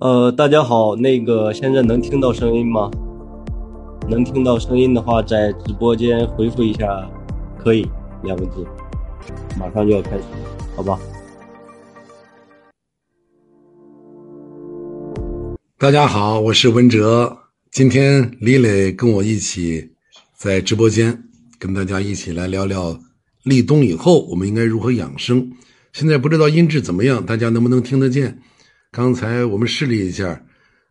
呃，大家好，那个现在能听到声音吗？能听到声音的话，在直播间回复一下，可以两个字，马上就要开始，好吧？大家好，我是文哲，今天李磊跟我一起在直播间跟大家一起来聊聊立冬以后我们应该如何养生。现在不知道音质怎么样，大家能不能听得见？刚才我们试了一下，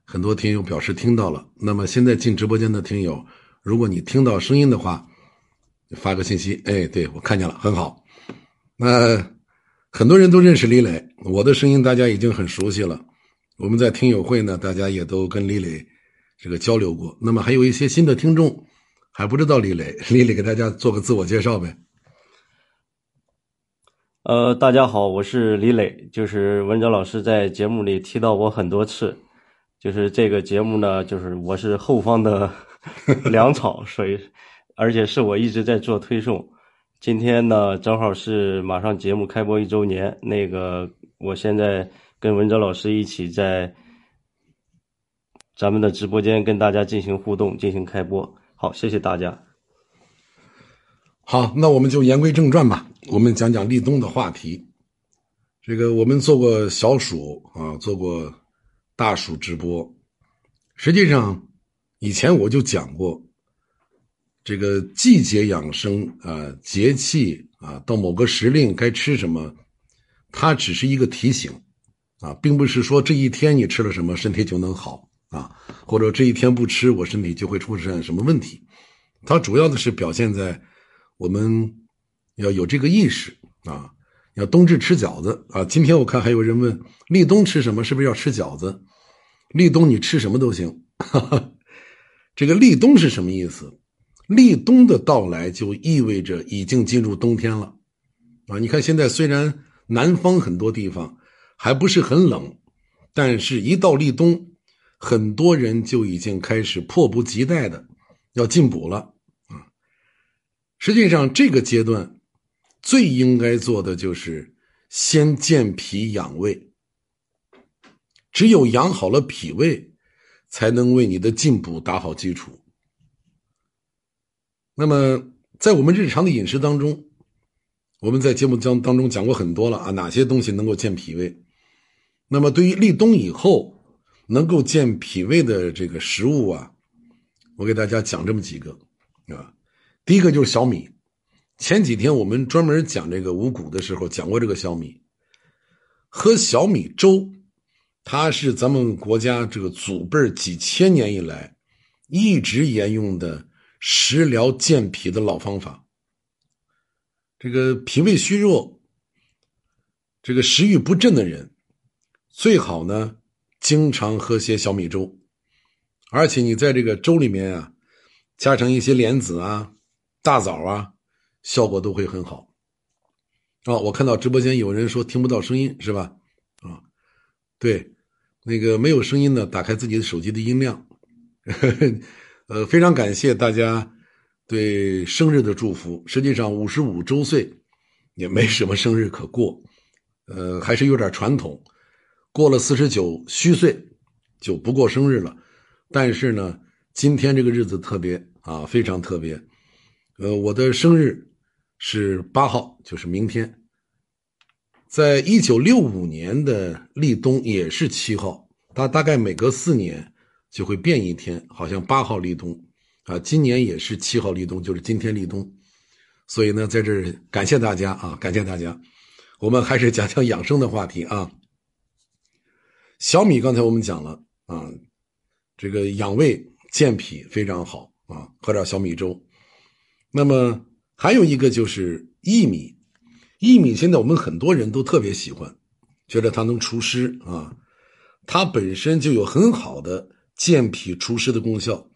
很多听友表示听到了。那么现在进直播间的听友，如果你听到声音的话，发个信息。哎，对我看见了，很好。那很多人都认识李磊，我的声音大家已经很熟悉了。我们在听友会呢，大家也都跟李磊这个交流过。那么还有一些新的听众还不知道李磊，李磊给大家做个自我介绍呗。呃，大家好，我是李磊，就是文哲老师在节目里提到我很多次，就是这个节目呢，就是我是后方的 粮草，所以而且是我一直在做推送。今天呢，正好是马上节目开播一周年，那个我现在跟文哲老师一起在咱们的直播间跟大家进行互动，进行开播。好，谢谢大家。好，那我们就言归正传吧。我们讲讲立冬的话题。这个我们做过小暑啊，做过大暑直播。实际上，以前我就讲过，这个季节养生啊，节气啊，到某个时令该吃什么，它只是一个提醒啊，并不是说这一天你吃了什么，身体就能好啊，或者这一天不吃，我身体就会出现什么问题。它主要的是表现在。我们要有这个意识啊！要冬至吃饺子啊！今天我看还有人问立冬吃什么，是不是要吃饺子？立冬你吃什么都行。哈 哈这个立冬是什么意思？立冬的到来就意味着已经进入冬天了啊！你看现在虽然南方很多地方还不是很冷，但是一到立冬，很多人就已经开始迫不及待的要进补了。实际上，这个阶段最应该做的就是先健脾养胃。只有养好了脾胃，才能为你的进补打好基础。那么，在我们日常的饮食当中，我们在节目当当中讲过很多了啊，哪些东西能够健脾胃？那么，对于立冬以后能够健脾胃的这个食物啊，我给大家讲这么几个啊。第一个就是小米，前几天我们专门讲这个五谷的时候讲过这个小米，喝小米粥，它是咱们国家这个祖辈几千年以来一直沿用的食疗健脾的老方法。这个脾胃虚弱、这个食欲不振的人，最好呢经常喝些小米粥，而且你在这个粥里面啊，加上一些莲子啊。大枣啊，效果都会很好。啊，我看到直播间有人说听不到声音，是吧？啊，对，那个没有声音的，打开自己的手机的音量。呃，非常感谢大家对生日的祝福。实际上，五十五周岁也没什么生日可过，呃，还是有点传统。过了四十九虚岁就不过生日了。但是呢，今天这个日子特别啊，非常特别。呃，我的生日是八号，就是明天。在一九六五年的立冬也是七号，它大概每隔四年就会变一天，好像八号立冬啊。今年也是七号立冬，就是今天立冬。所以呢，在这感谢大家啊，感谢大家。我们还是讲讲养生的话题啊。小米刚才我们讲了啊，这个养胃健脾非常好啊，喝点小米粥。那么还有一个就是薏米，薏米现在我们很多人都特别喜欢，觉得它能除湿啊，它本身就有很好的健脾除湿的功效。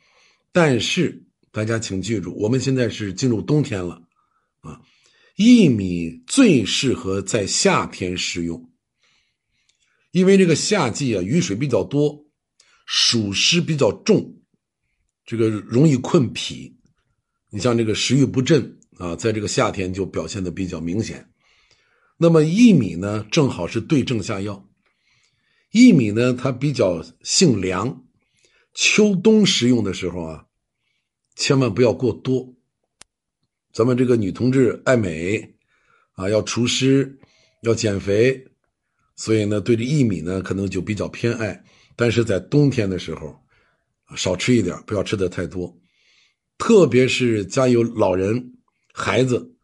但是大家请记住，我们现在是进入冬天了啊，薏米最适合在夏天食用，因为这个夏季啊雨水比较多，暑湿比较重，这个容易困脾。你像这个食欲不振啊，在这个夏天就表现的比较明显。那么薏米呢，正好是对症下药。薏米呢，它比较性凉，秋冬食用的时候啊，千万不要过多。咱们这个女同志爱美啊，要除湿，要减肥，所以呢，对这薏米呢，可能就比较偏爱。但是在冬天的时候，少吃一点，不要吃的太多。特别是家有老人、孩子，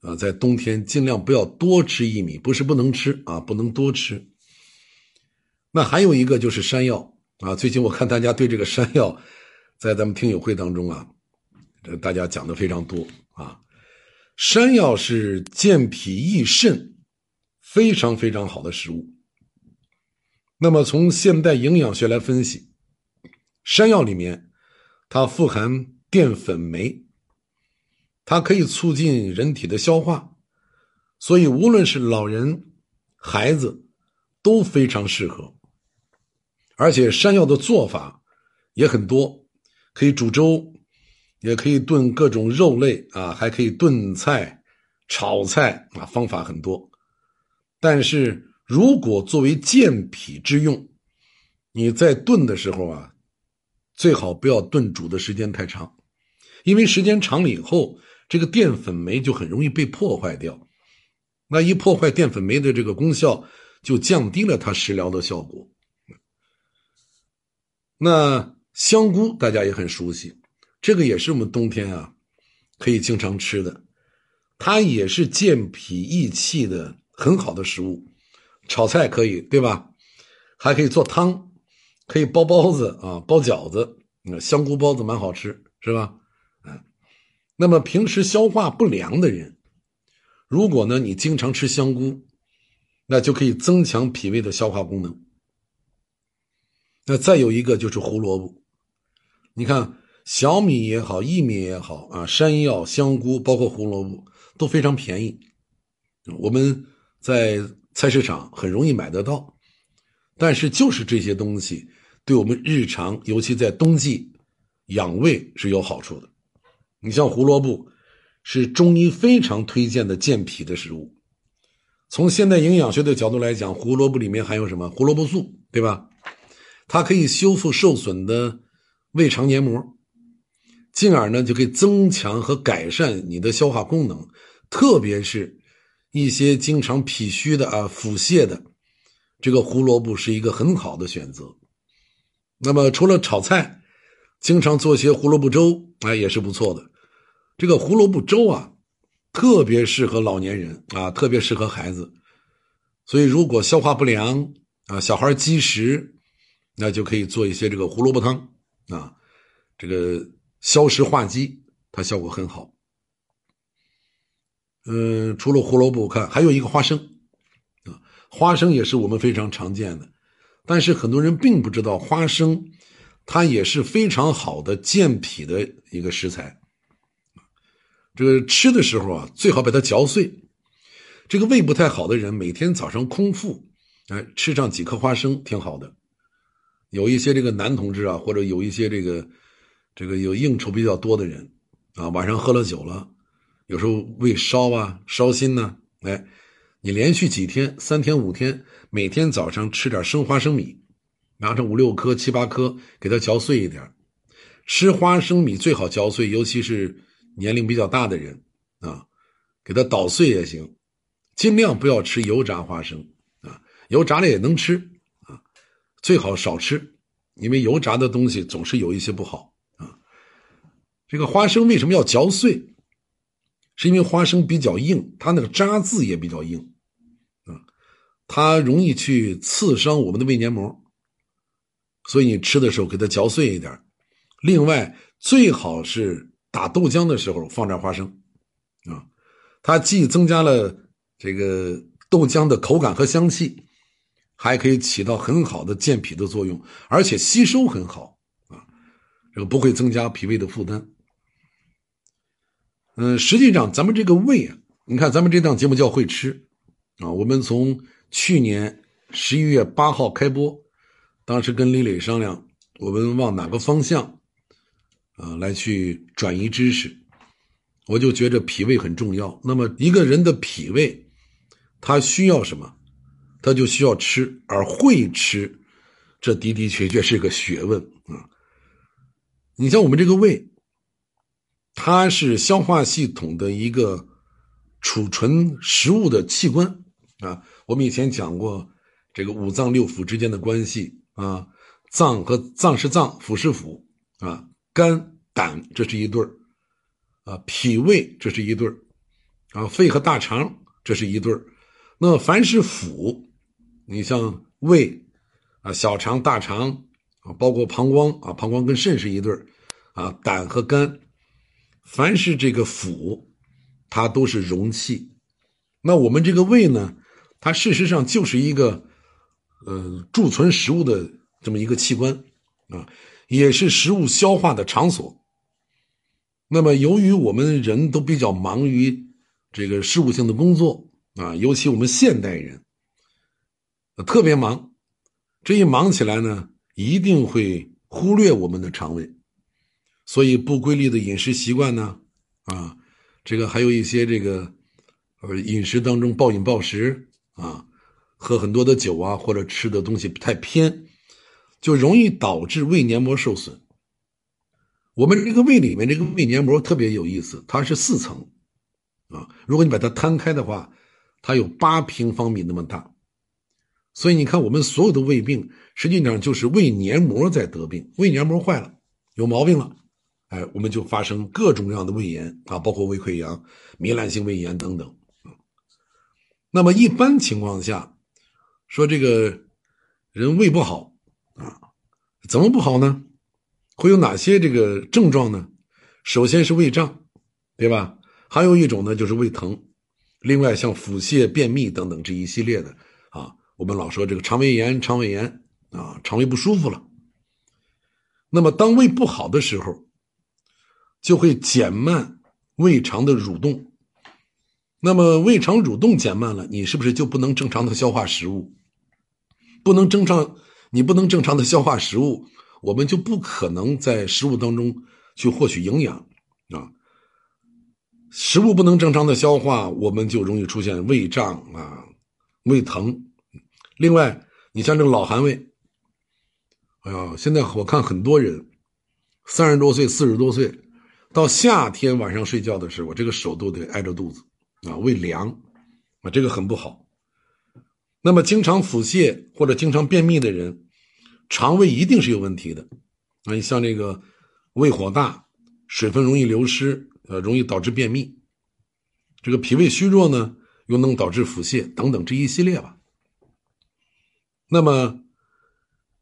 啊，在冬天尽量不要多吃薏米，不是不能吃啊，不能多吃。那还有一个就是山药啊，最近我看大家对这个山药，在咱们听友会当中啊，这大家讲的非常多啊。山药是健脾益肾，非常非常好的食物。那么从现代营养学来分析，山药里面它富含。淀粉酶，它可以促进人体的消化，所以无论是老人、孩子都非常适合。而且山药的做法也很多，可以煮粥，也可以炖各种肉类啊，还可以炖菜、炒菜啊，方法很多。但是如果作为健脾之用，你在炖的时候啊，最好不要炖煮的时间太长。因为时间长了以后，这个淀粉酶就很容易被破坏掉，那一破坏淀粉酶的这个功效，就降低了它食疗的效果。那香菇大家也很熟悉，这个也是我们冬天啊可以经常吃的，它也是健脾益气的很好的食物，炒菜可以对吧？还可以做汤，可以包包子啊，包饺子，香菇包子蛮好吃，是吧？那么平时消化不良的人，如果呢你经常吃香菇，那就可以增强脾胃的消化功能。那再有一个就是胡萝卜，你看小米也好，薏米也好啊，山药、香菇，包括胡萝卜都非常便宜，我们在菜市场很容易买得到。但是就是这些东西，对我们日常，尤其在冬季养胃是有好处的。你像胡萝卜，是中医非常推荐的健脾的食物。从现代营养学的角度来讲，胡萝卜里面含有什么？胡萝卜素，对吧？它可以修复受损的胃肠黏膜，进而呢就可以增强和改善你的消化功能。特别是一些经常脾虚的啊、腹泻的，这个胡萝卜是一个很好的选择。那么除了炒菜，经常做些胡萝卜粥，哎，也是不错的。这个胡萝卜粥啊，特别适合老年人啊，特别适合孩子。所以，如果消化不良啊，小孩积食，那就可以做一些这个胡萝卜汤啊，这个消食化积，它效果很好。嗯，除了胡萝卜，我看还有一个花生啊，花生也是我们非常常见的，但是很多人并不知道花生，它也是非常好的健脾的一个食材。这个吃的时候啊，最好把它嚼碎。这个胃不太好的人，每天早上空腹，哎，吃上几颗花生挺好的。有一些这个男同志啊，或者有一些这个这个有应酬比较多的人啊，晚上喝了酒了，有时候胃烧啊、烧心呢，哎，你连续几天、三天、五天，每天早上吃点生花生米，拿上五六颗、七八颗，给它嚼碎一点。吃花生米最好嚼碎，尤其是。年龄比较大的人啊，给他捣碎也行，尽量不要吃油炸花生啊，油炸的也能吃啊，最好少吃，因为油炸的东西总是有一些不好啊。这个花生为什么要嚼碎？是因为花生比较硬，它那个渣子也比较硬啊，它容易去刺伤我们的胃黏膜，所以你吃的时候给它嚼碎一点。另外，最好是。打豆浆的时候放点花生，啊，它既增加了这个豆浆的口感和香气，还可以起到很好的健脾的作用，而且吸收很好啊，这个不会增加脾胃的负担。嗯，实际上咱们这个胃啊，你看咱们这档节目叫会吃啊，我们从去年十一月八号开播，当时跟李磊商量，我们往哪个方向？啊，来去转移知识，我就觉着脾胃很重要。那么一个人的脾胃，他需要什么？他就需要吃，而会吃，这的的确确是个学问啊。你像我们这个胃，它是消化系统的一个储存食物的器官啊。我们以前讲过这个五脏六腑之间的关系啊，脏和脏是脏，腑是腑啊，肝胆这是一对儿啊，脾胃这是一对儿啊，肺和大肠这是一对儿。那凡是腑，你像胃啊、小肠、大肠。啊，包括膀胱啊，膀胱跟肾是一对儿，啊，胆和肝，凡是这个腑，它都是容器。那我们这个胃呢，它事实上就是一个，呃，贮存食物的这么一个器官，啊，也是食物消化的场所。那么，由于我们人都比较忙于这个事务性的工作啊，尤其我们现代人，特别忙，这一忙起来呢。一定会忽略我们的肠胃，所以不规律的饮食习惯呢，啊，这个还有一些这个，呃，饮食当中暴饮暴食啊，喝很多的酒啊，或者吃的东西太偏，就容易导致胃黏膜受损。我们这个胃里面这个胃黏膜特别有意思，它是四层，啊，如果你把它摊开的话，它有八平方米那么大。所以你看，我们所有的胃病，实际上就是胃黏膜在得病，胃黏膜坏了，有毛病了，哎，我们就发生各种各样的胃炎啊，包括胃溃疡、糜烂性胃炎等等。那么一般情况下，说这个人胃不好啊，怎么不好呢？会有哪些这个症状呢？首先是胃胀，对吧？还有一种呢就是胃疼，另外像腹泻、便秘等等这一系列的啊。我们老说这个肠胃炎，肠胃炎啊，肠胃不舒服了。那么当胃不好的时候，就会减慢胃肠的蠕动。那么胃肠蠕动减慢了，你是不是就不能正常的消化食物？不能正常，你不能正常的消化食物，我们就不可能在食物当中去获取营养啊。食物不能正常的消化，我们就容易出现胃胀啊、胃疼。另外，你像这个老寒胃，哎呀，现在我看很多人，三十多岁、四十多岁，到夏天晚上睡觉的时候，我这个手都得挨着肚子，啊，胃凉，啊，这个很不好。那么，经常腹泻或者经常便秘的人，肠胃一定是有问题的。啊，你像这个胃火大，水分容易流失，呃，容易导致便秘。这个脾胃虚弱呢，又能导致腹泻等等这一系列吧。那么，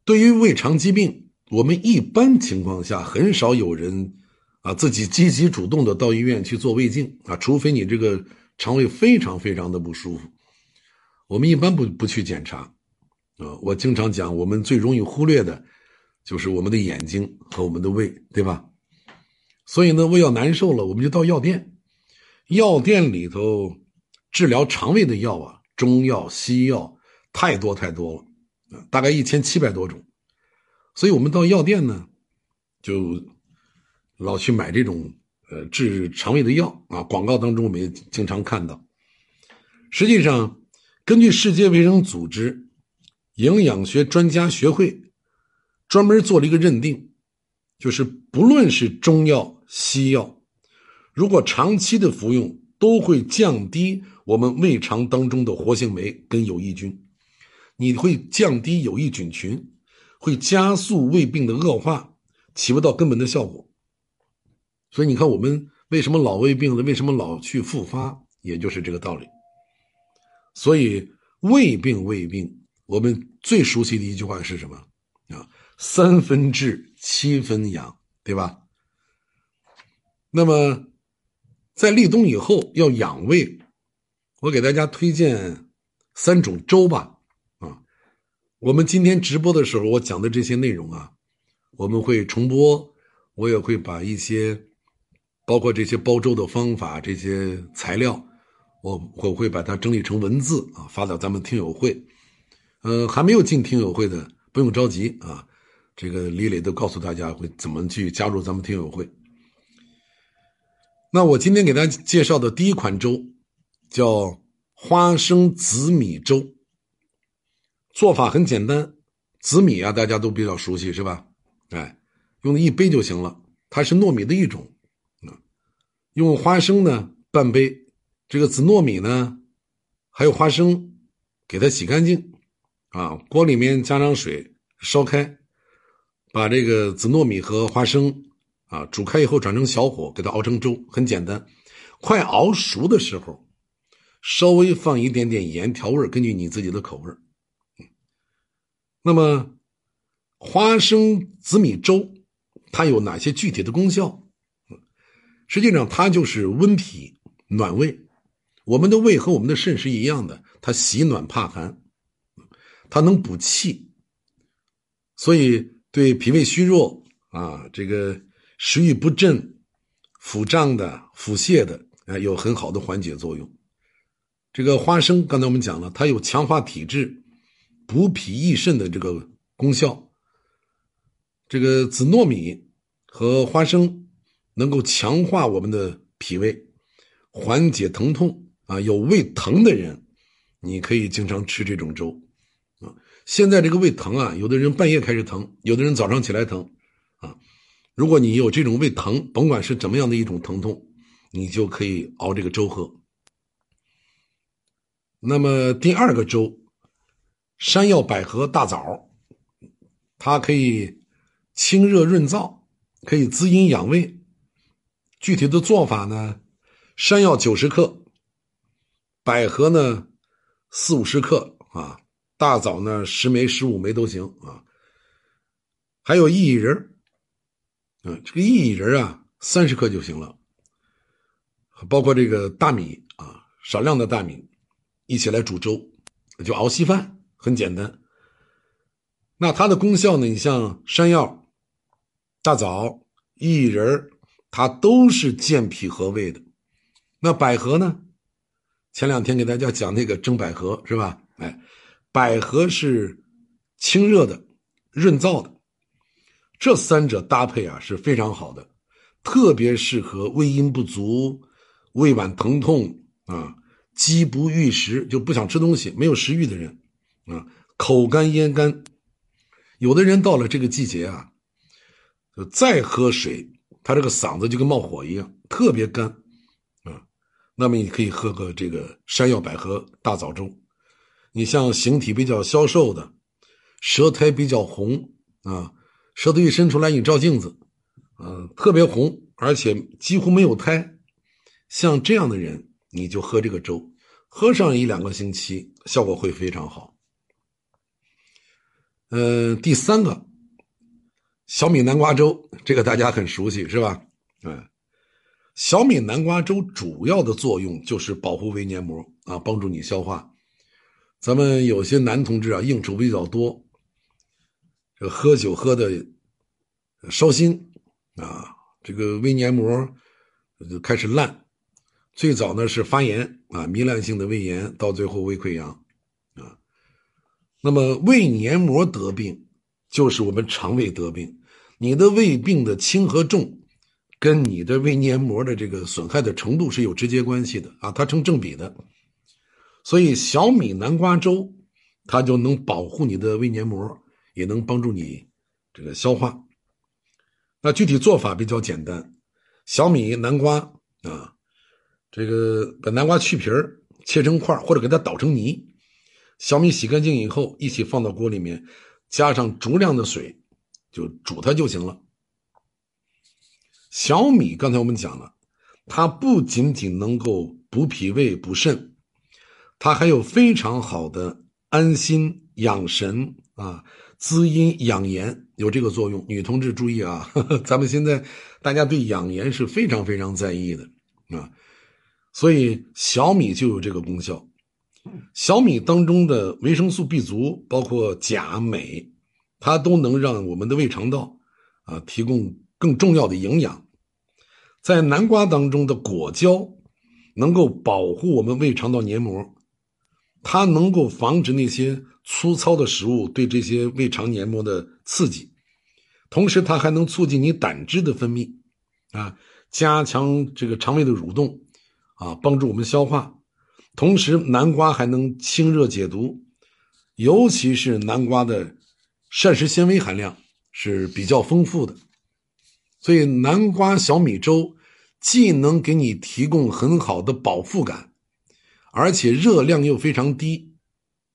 对于胃肠疾病，我们一般情况下很少有人啊自己积极主动的到医院去做胃镜啊，除非你这个肠胃非常非常的不舒服，我们一般不不去检查啊。我经常讲，我们最容易忽略的，就是我们的眼睛和我们的胃，对吧？所以呢，胃要难受了，我们就到药店，药店里头治疗肠胃的药啊，中药、西药太多太多了。啊大概一千七百多种，所以我们到药店呢，就老去买这种呃治肠胃的药啊。广告当中我们也经常看到。实际上，根据世界卫生组织营养学专家学会专门做了一个认定，就是不论是中药、西药，如果长期的服用，都会降低我们胃肠当中的活性酶跟有益菌。你会降低有益菌群，会加速胃病的恶化，起不到根本的效果。所以你看，我们为什么老胃病了？为什么老去复发？也就是这个道理。所以胃病，胃病，我们最熟悉的一句话是什么啊？三分治，七分养，对吧？那么在立冬以后要养胃，我给大家推荐三种粥吧。啊我们今天直播的时候，我讲的这些内容啊，我们会重播，我也会把一些，包括这些煲粥的方法、这些材料，我我会把它整理成文字啊，发到咱们听友会。呃，还没有进听友会的，不用着急啊，这个李磊都告诉大家会怎么去加入咱们听友会。那我今天给大家介绍的第一款粥，叫花生紫米粥。做法很简单，紫米啊，大家都比较熟悉是吧？哎，用一杯就行了，它是糯米的一种啊。用花生呢半杯，这个紫糯米呢，还有花生，给它洗干净啊，锅里面加上水烧开，把这个紫糯米和花生啊煮开以后转成小火，给它熬成粥，很简单。快熬熟的时候，稍微放一点点盐调味，根据你自己的口味。那么，花生紫米粥它有哪些具体的功效？实际上，它就是温脾暖胃。我们的胃和我们的肾是一样的，它喜暖怕寒，它能补气，所以对脾胃虚弱啊，这个食欲不振、腹胀的、腹泻的，啊，有很好的缓解作用。这个花生，刚才我们讲了，它有强化体质。补脾益肾的这个功效，这个紫糯米和花生能够强化我们的脾胃，缓解疼痛啊。有胃疼的人，你可以经常吃这种粥啊。现在这个胃疼啊，有的人半夜开始疼，有的人早上起来疼啊。如果你有这种胃疼，甭管是怎么样的一种疼痛，你就可以熬这个粥喝。那么第二个粥。山药百合大枣，它可以清热润燥，可以滋阴养胃。具体的做法呢？山药九十克，百合呢四五十克啊，大枣呢十枚、十五枚都行啊。还有薏仁嗯，这个薏仁啊三十克就行了。包括这个大米啊，少量的大米，一起来煮粥，就熬稀饭。很简单，那它的功效呢？你像山药、大枣、薏仁它都是健脾和胃的。那百合呢？前两天给大家讲那个蒸百合是吧？哎，百合是清热的、润燥的，这三者搭配啊是非常好的，特别适合胃阴不足、胃脘疼痛啊、饥不欲食就不想吃东西、没有食欲的人。啊，口干咽干，有的人到了这个季节啊，就再喝水，他这个嗓子就跟冒火一样，特别干。那么你可以喝个这个山药百合大枣粥。你像形体比较消瘦的，舌苔比较红啊，舌头一伸出来，你照镜子，嗯，特别红，而且几乎没有苔，像这样的人，你就喝这个粥，喝上一两个星期，效果会非常好。嗯，第三个小米南瓜粥，这个大家很熟悉是吧？嗯，小米南瓜粥主要的作用就是保护胃黏膜啊，帮助你消化。咱们有些男同志啊，应酬比较多，这喝酒喝的烧心啊，这个胃黏膜就开始烂，最早呢是发炎啊，糜烂性的胃炎，到最后胃溃疡啊。那么胃黏膜得病，就是我们肠胃得病。你的胃病的轻和重，跟你的胃黏膜的这个损害的程度是有直接关系的啊，它成正比的。所以小米南瓜粥，它就能保护你的胃黏膜，也能帮助你这个消化。那具体做法比较简单，小米南瓜啊，这个把南瓜去皮儿切成块，或者给它捣成泥。小米洗干净以后，一起放到锅里面，加上足量的水，就煮它就行了。小米刚才我们讲了，它不仅仅能够补脾胃、补肾，它还有非常好的安心养神啊、滋阴养颜，有这个作用。女同志注意啊，咱们现在大家对养颜是非常非常在意的啊，所以小米就有这个功效。小米当中的维生素 B 族，包括钾、镁，它都能让我们的胃肠道啊提供更重要的营养。在南瓜当中的果胶，能够保护我们胃肠道黏膜，它能够防止那些粗糙的食物对这些胃肠黏膜的刺激，同时它还能促进你胆汁的分泌，啊，加强这个肠胃的蠕动，啊，帮助我们消化。同时，南瓜还能清热解毒，尤其是南瓜的膳食纤维含量是比较丰富的，所以南瓜小米粥既能给你提供很好的饱腹感，而且热量又非常低。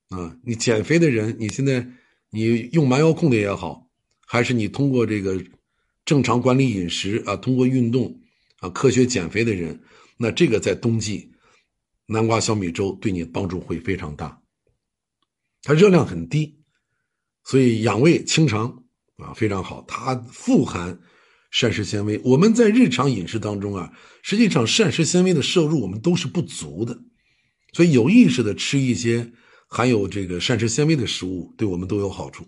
啊，你减肥的人，你现在你用蛮腰控的也好，还是你通过这个正常管理饮食啊，通过运动啊，科学减肥的人，那这个在冬季，南瓜小米粥对你帮助会非常大。它热量很低，所以养胃清肠啊非常好。它富含膳食纤维，我们在日常饮食当中啊，实际上膳食纤维的摄入我们都是不足的，所以有意识的吃一些。含有这个膳食纤维的食物，对我们都有好处。